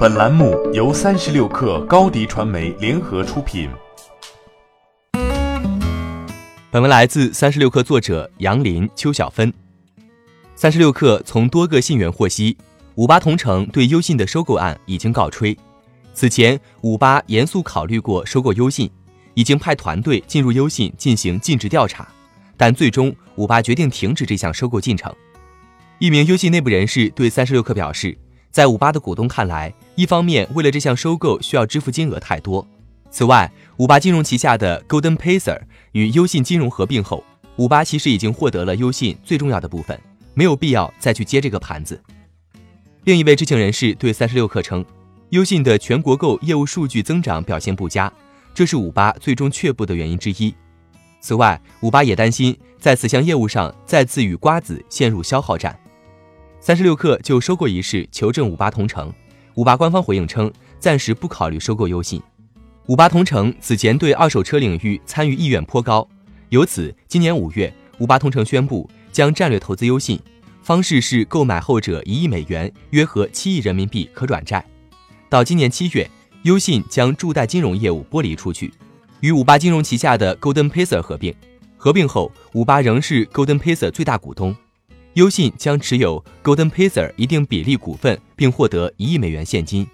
本栏目由三十六氪高低传媒联合出品。本文来自三十六氪作者杨林、邱小芬。三十六氪从多个信源获悉，五八同城对优信的收购案已经告吹。此前，五八严肃考虑过收购优信，已经派团队进入优信进行尽职调查，但最终五八决定停止这项收购进程。一名优信内部人士对三十六氪表示，在五八的股东看来，一方面为了这项收购需要支付金额太多，此外，五八金融旗下的 Golden Pacer 与优信金融合并后，五八其实已经获得了优信最重要的部分，没有必要再去接这个盘子。另一位知情人士对三十六氪称，优信的全国购业务数据增长表现不佳，这是五八最终却步的原因之一。此外，五八也担心在此项业务上再次与瓜子陷入消耗战。三十六氪就收购一事求证五八同城，五八官方回应称暂时不考虑收购优信。五八同城此前对二手车领域参与意愿颇高，由此今年五月，五八同城宣布将战略投资优信，方式是购买后者一亿美元，约合七亿人民币可转债。到今年七月，优信将助贷金融业务剥离出去，与五八金融旗下的 Golden Pacer 合并。合并后，五八仍是 Golden Pacer 最大股东。优信将持有 Golden Pacer 一定比例股份，并获得一亿美元现金，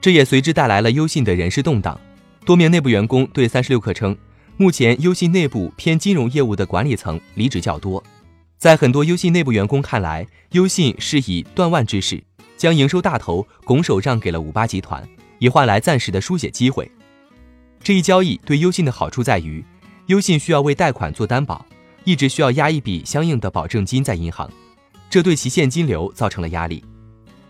这也随之带来了优信的人事动荡。多名内部员工对三十六氪称，目前优信内部偏金融业务的管理层离职较多。在很多优信内部员工看来，优信是以断腕之势将营收大头拱手让给了五八集团，以换来暂时的书写机会。这一交易对优信的好处在于，优信需要为贷款做担保。一直需要压一笔相应的保证金在银行，这对其现金流造成了压力。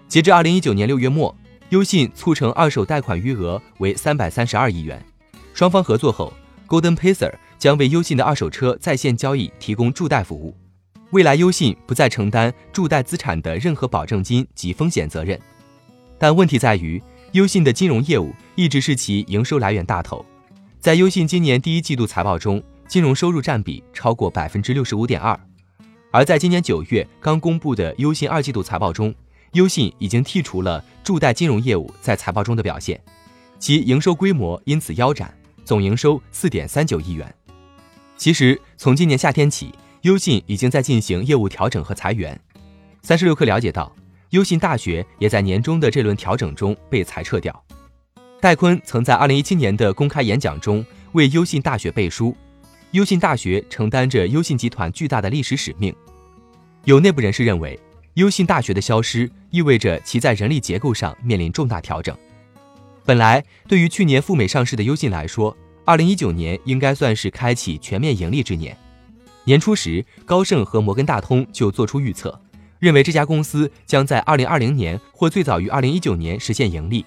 截至二零一九年六月末，优信促成二手贷款余额为三百三十二亿元。双方合作后，Golden Pacer 将为优信的二手车在线交易提供助贷服务。未来，优信不再承担助贷资产的任何保证金及风险责任。但问题在于，优信的金融业务一直是其营收来源大头。在优信今年第一季度财报中。金融收入占比超过百分之六十五点二，而在今年九月刚公布的优信二季度财报中，优信已经剔除了助贷金融业务在财报中的表现，其营收规模因此腰斩，总营收四点三九亿元。其实从今年夏天起，优信已经在进行业务调整和裁员。三十六氪了解到，优信大学也在年终的这轮调整中被裁撤掉。戴坤曾在二零一七年的公开演讲中为优信大学背书。优信大学承担着优信集团巨大的历史使命。有内部人士认为，优信大学的消失意味着其在人力结构上面临重大调整。本来，对于去年赴美上市的优信来说，二零一九年应该算是开启全面盈利之年。年初时，高盛和摩根大通就做出预测，认为这家公司将在二零二零年或最早于二零一九年实现盈利。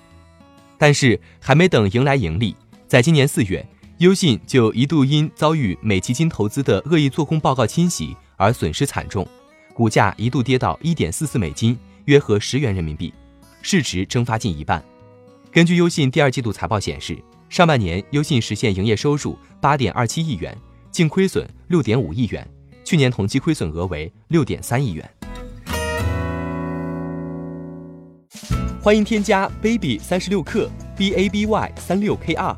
但是，还没等迎来盈利，在今年四月。优信就一度因遭遇美基金投资的恶意做空报告侵袭而损失惨重，股价一度跌到一点四四美金，约合十元人民币，市值蒸发近一半。根据优信第二季度财报显示，上半年优信实现营业收入八点二七亿元，净亏损六点五亿元，去年同期亏损额为六点三亿元。欢迎添加 baby 三十六克 b a b y 三六 k r。